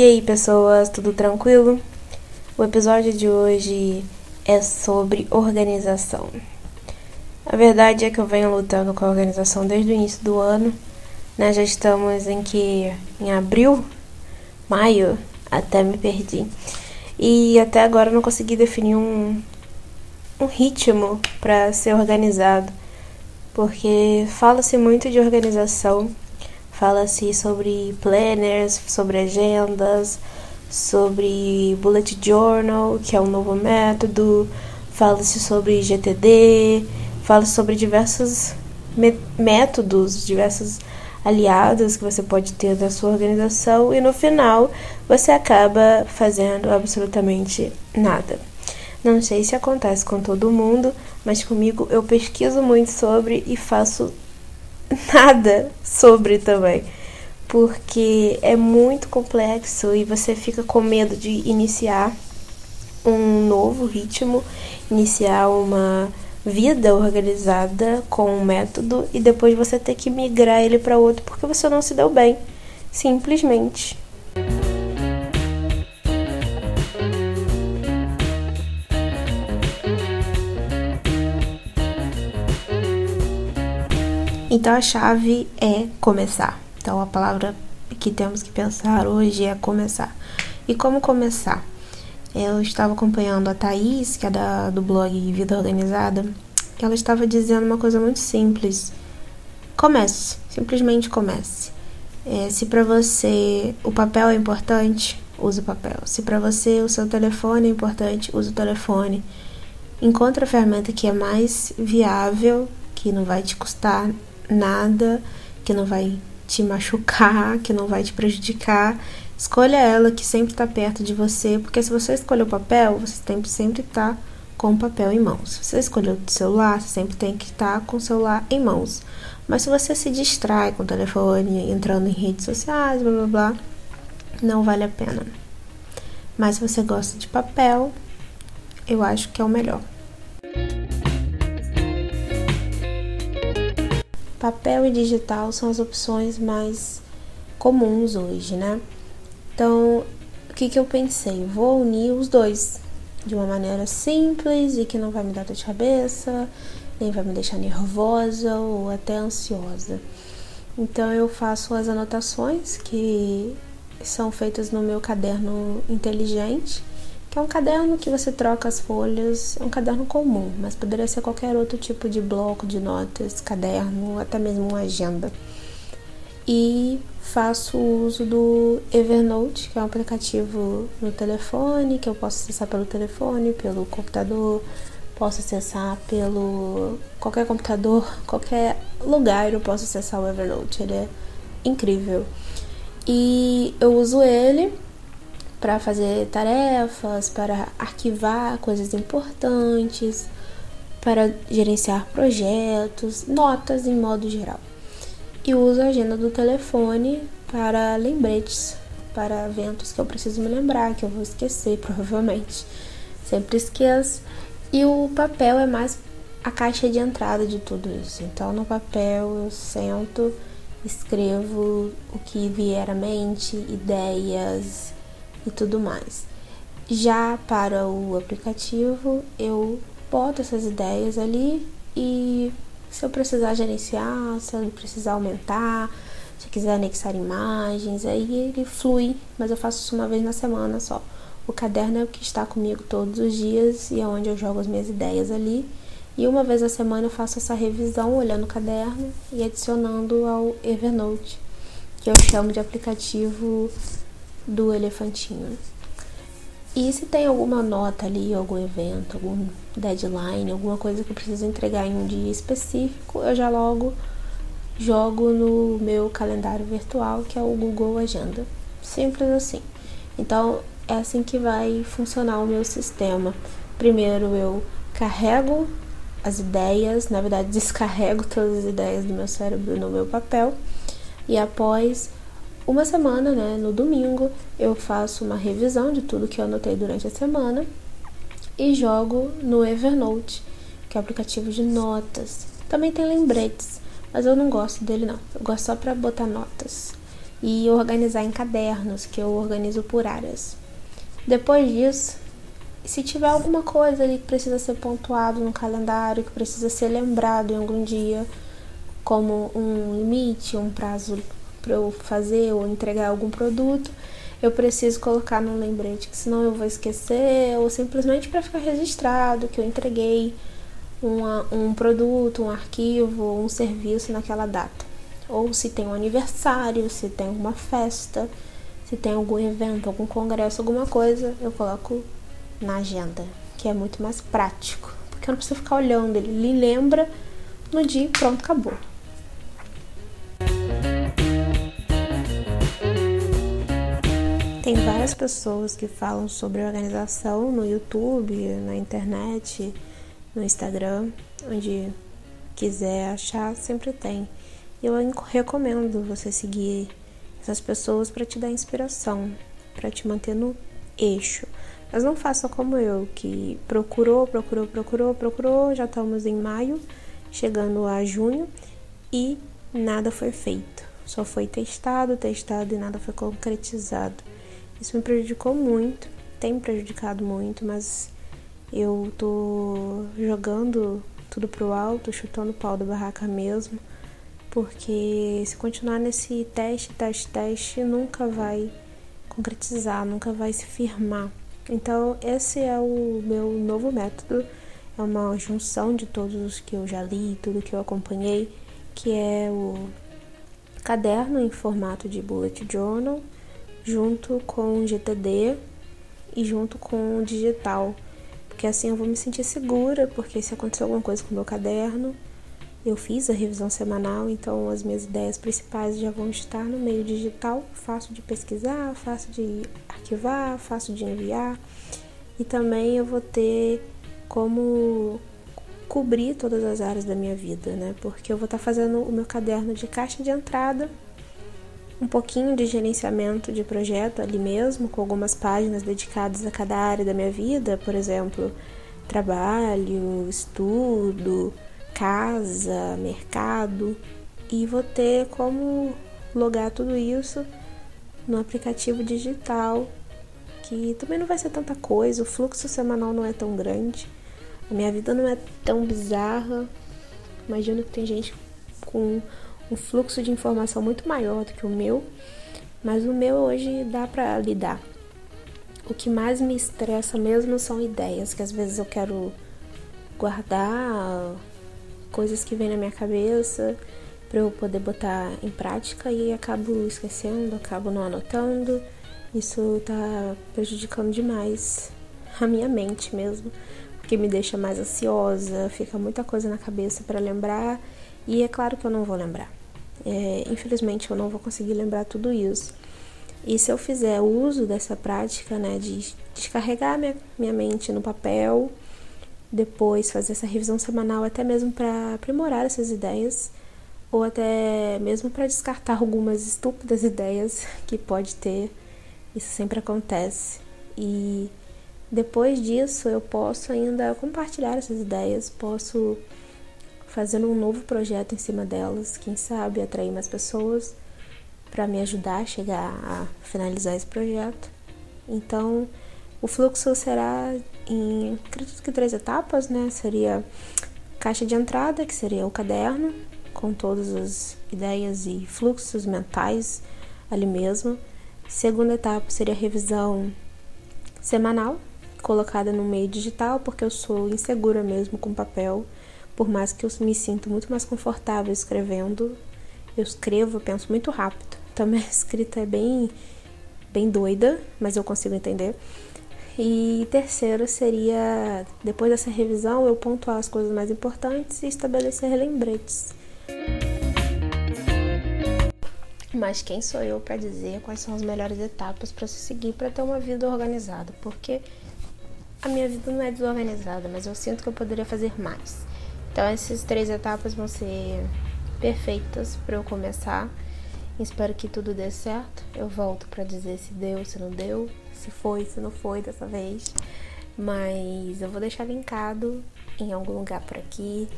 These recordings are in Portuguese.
E aí, pessoas, tudo tranquilo? O episódio de hoje é sobre organização. A verdade é que eu venho lutando com a organização desde o início do ano. Né? Já estamos em que em abril, maio, até me perdi. E até agora não consegui definir um, um ritmo para ser organizado, porque fala-se muito de organização, fala-se sobre planners, sobre agendas, sobre bullet journal, que é um novo método, fala-se sobre GTD, fala sobre diversos métodos, diversos aliados que você pode ter na sua organização e no final você acaba fazendo absolutamente nada. Não sei se acontece com todo mundo, mas comigo eu pesquiso muito sobre e faço nada sobre também. Porque é muito complexo e você fica com medo de iniciar um novo ritmo, iniciar uma vida organizada com um método e depois você ter que migrar ele para outro porque você não se deu bem, simplesmente. Então a chave é começar. Então a palavra que temos que pensar hoje é começar. E como começar? Eu estava acompanhando a Thaís, que é da, do blog Vida Organizada, que ela estava dizendo uma coisa muito simples. Comece, simplesmente comece. É, se para você o papel é importante, use o papel. Se para você o seu telefone é importante, use o telefone. Encontre a ferramenta que é mais viável, que não vai te custar nada, que não vai te machucar, que não vai te prejudicar. Escolha ela que sempre está perto de você, porque se você escolher o papel, você tem sempre estar tá com o papel em mãos. Se você escolher o celular, você sempre tem que estar tá com o celular em mãos. Mas se você se distrai com o telefone, entrando em redes sociais, blá blá blá, não vale a pena. Mas se você gosta de papel, eu acho que é o melhor. Papel e digital são as opções mais comuns hoje, né? Então, o que, que eu pensei? Vou unir os dois de uma maneira simples e que não vai me dar dor de cabeça, nem vai me deixar nervosa ou até ansiosa. Então, eu faço as anotações que são feitas no meu caderno inteligente que é um caderno que você troca as folhas, é um caderno comum, mas poderia ser qualquer outro tipo de bloco de notas, caderno, até mesmo uma agenda. E faço uso do Evernote, que é um aplicativo no telefone, que eu posso acessar pelo telefone, pelo computador, posso acessar pelo qualquer computador, qualquer lugar eu posso acessar o Evernote. Ele é incrível. E eu uso ele para fazer tarefas, para arquivar coisas importantes, para gerenciar projetos, notas em modo geral. E uso a agenda do telefone para lembretes, para eventos que eu preciso me lembrar, que eu vou esquecer provavelmente. Sempre esqueço. E o papel é mais a caixa de entrada de tudo isso. Então, no papel eu sento, escrevo o que vier à mente, ideias, e tudo mais. Já para o aplicativo, eu boto essas ideias ali e se eu precisar gerenciar, se eu precisar aumentar, se quiser anexar imagens, aí ele flui, mas eu faço isso uma vez na semana só. O caderno é o que está comigo todos os dias e é onde eu jogo as minhas ideias ali. E uma vez na semana eu faço essa revisão olhando o caderno e adicionando ao Evernote, que eu chamo de aplicativo do elefantinho. E se tem alguma nota ali, algum evento, algum deadline, alguma coisa que eu preciso entregar em um dia específico, eu já logo jogo no meu calendário virtual, que é o Google Agenda. Simples assim. Então, é assim que vai funcionar o meu sistema. Primeiro eu carrego as ideias, na verdade descarrego todas as ideias do meu cérebro no meu papel e após uma semana, né, no domingo, eu faço uma revisão de tudo que eu anotei durante a semana e jogo no Evernote, que é o aplicativo de notas. Também tem lembretes, mas eu não gosto dele não. Eu gosto só para botar notas. e organizar em cadernos, que eu organizo por áreas. Depois disso, se tiver alguma coisa ali que precisa ser pontuado no calendário, que precisa ser lembrado em algum dia, como um limite, um prazo para eu fazer ou entregar algum produto, eu preciso colocar no lembrete, que senão eu vou esquecer, ou simplesmente para ficar registrado que eu entreguei uma, um produto, um arquivo, um serviço naquela data. Ou se tem um aniversário, se tem uma festa, se tem algum evento, algum congresso, alguma coisa, eu coloco na agenda, que é muito mais prático, porque eu não preciso ficar olhando, ele lembra no dia e pronto, acabou. Várias pessoas que falam sobre organização no YouTube, na internet, no Instagram, onde quiser achar, sempre tem. Eu recomendo você seguir essas pessoas para te dar inspiração, para te manter no eixo. Mas não faça como eu, que procurou, procurou, procurou, procurou, já estamos em maio, chegando a junho e nada foi feito. Só foi testado, testado e nada foi concretizado. Isso me prejudicou muito, tem me prejudicado muito, mas eu tô jogando tudo pro alto, chutando o pau da barraca mesmo, porque se continuar nesse teste, teste, teste, nunca vai concretizar, nunca vai se firmar. Então, esse é o meu novo método, é uma junção de todos os que eu já li, tudo que eu acompanhei, que é o caderno em formato de bullet journal junto com o GTD e junto com o digital, porque assim eu vou me sentir segura, porque se acontecer alguma coisa com o meu caderno, eu fiz a revisão semanal, então as minhas ideias principais já vão estar no meio digital, fácil de pesquisar, fácil de arquivar, fácil de enviar, e também eu vou ter como cobrir todas as áreas da minha vida, né? Porque eu vou estar fazendo o meu caderno de caixa de entrada um pouquinho de gerenciamento de projeto ali mesmo, com algumas páginas dedicadas a cada área da minha vida, por exemplo, trabalho, estudo, casa, mercado, e vou ter como logar tudo isso no aplicativo digital, que também não vai ser tanta coisa, o fluxo semanal não é tão grande, a minha vida não é tão bizarra. Imagino que tem gente com um fluxo de informação muito maior do que o meu, mas o meu hoje dá para lidar. O que mais me estressa mesmo são ideias, que às vezes eu quero guardar coisas que vêm na minha cabeça para eu poder botar em prática e acabo esquecendo, acabo não anotando. Isso tá prejudicando demais a minha mente mesmo, porque me deixa mais ansiosa, fica muita coisa na cabeça para lembrar e é claro que eu não vou lembrar. É, infelizmente eu não vou conseguir lembrar tudo isso. E se eu fizer uso dessa prática, né, de descarregar minha, minha mente no papel, depois fazer essa revisão semanal, até mesmo para aprimorar essas ideias, ou até mesmo para descartar algumas estúpidas ideias que pode ter, isso sempre acontece. E depois disso eu posso ainda compartilhar essas ideias, posso fazendo um novo projeto em cima delas, quem sabe atrair mais pessoas para me ajudar a chegar a finalizar esse projeto. Então, o fluxo será em, acredito que três etapas, né? Seria caixa de entrada, que seria o caderno, com todas as ideias e fluxos mentais ali mesmo. Segunda etapa seria a revisão semanal, colocada no meio digital, porque eu sou insegura mesmo com papel por mais que eu me sinta muito mais confortável escrevendo, eu escrevo, eu penso muito rápido. Então minha escrita é bem bem doida, mas eu consigo entender. E terceiro seria, depois dessa revisão, eu pontuar as coisas mais importantes e estabelecer lembretes. Mas quem sou eu para dizer quais são as melhores etapas para se seguir para ter uma vida organizada? Porque a minha vida não é desorganizada, mas eu sinto que eu poderia fazer mais. Então essas três etapas vão ser perfeitas para eu começar. Espero que tudo dê certo. Eu volto para dizer se deu, se não deu, se foi, se não foi dessa vez. Mas eu vou deixar linkado em algum lugar por aqui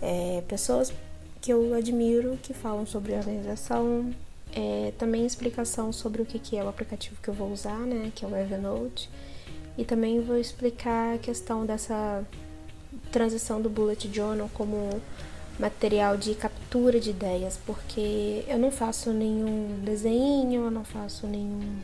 é, pessoas que eu admiro que falam sobre organização, é, também explicação sobre o que é o aplicativo que eu vou usar, né, que é o Evernote, e também vou explicar a questão dessa transição do Bullet Journal como material de captura de ideias, porque eu não faço nenhum desenho, eu não faço nenhum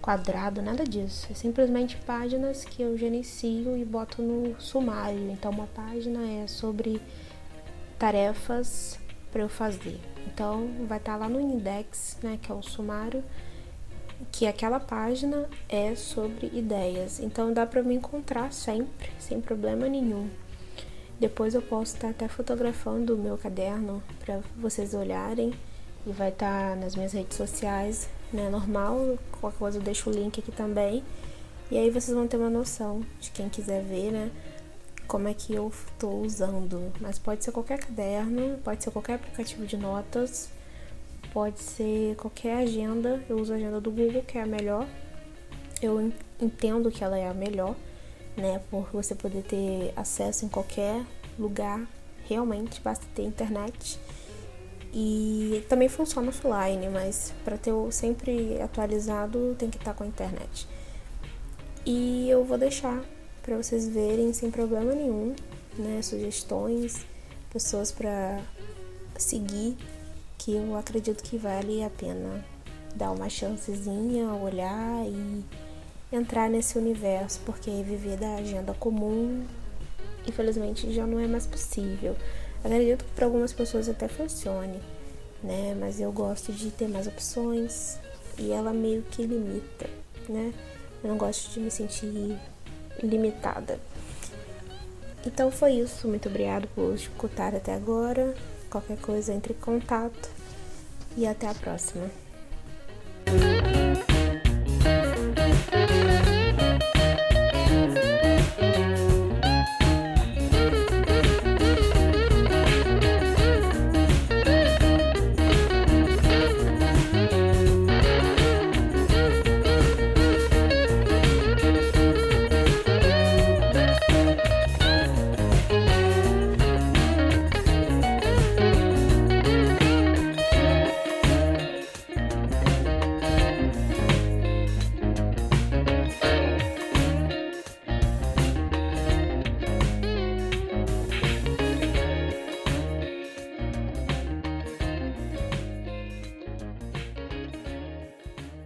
quadrado, nada disso. É simplesmente páginas que eu gerencio e boto no sumário. Então, uma página é sobre tarefas para eu fazer. Então, vai estar tá lá no index, né, que é o sumário, que aquela página é sobre ideias. Então, dá para me encontrar sempre, sem problema nenhum. Depois eu posso estar até fotografando o meu caderno para vocês olharem e vai estar nas minhas redes sociais, né? Normal, qualquer coisa eu deixo o link aqui também. E aí vocês vão ter uma noção de quem quiser ver, né? Como é que eu estou usando. Mas pode ser qualquer caderno, pode ser qualquer aplicativo de notas, pode ser qualquer agenda. Eu uso a agenda do Google, que é a melhor. Eu entendo que ela é a melhor né? Por você poder ter acesso em qualquer lugar, realmente basta ter internet. E também funciona offline, mas para ter sempre atualizado tem que estar tá com a internet. E eu vou deixar para vocês verem sem problema nenhum, né? Sugestões, pessoas para seguir que eu acredito que vale a pena dar uma chancezinha, olhar e entrar nesse universo, porque viver da agenda comum, infelizmente, já não é mais possível. Acredito que para algumas pessoas até funcione, né? Mas eu gosto de ter mais opções e ela meio que limita, né? Eu não gosto de me sentir limitada. Então foi isso. Muito obrigado por escutar até agora. Qualquer coisa entre em contato e até a próxima.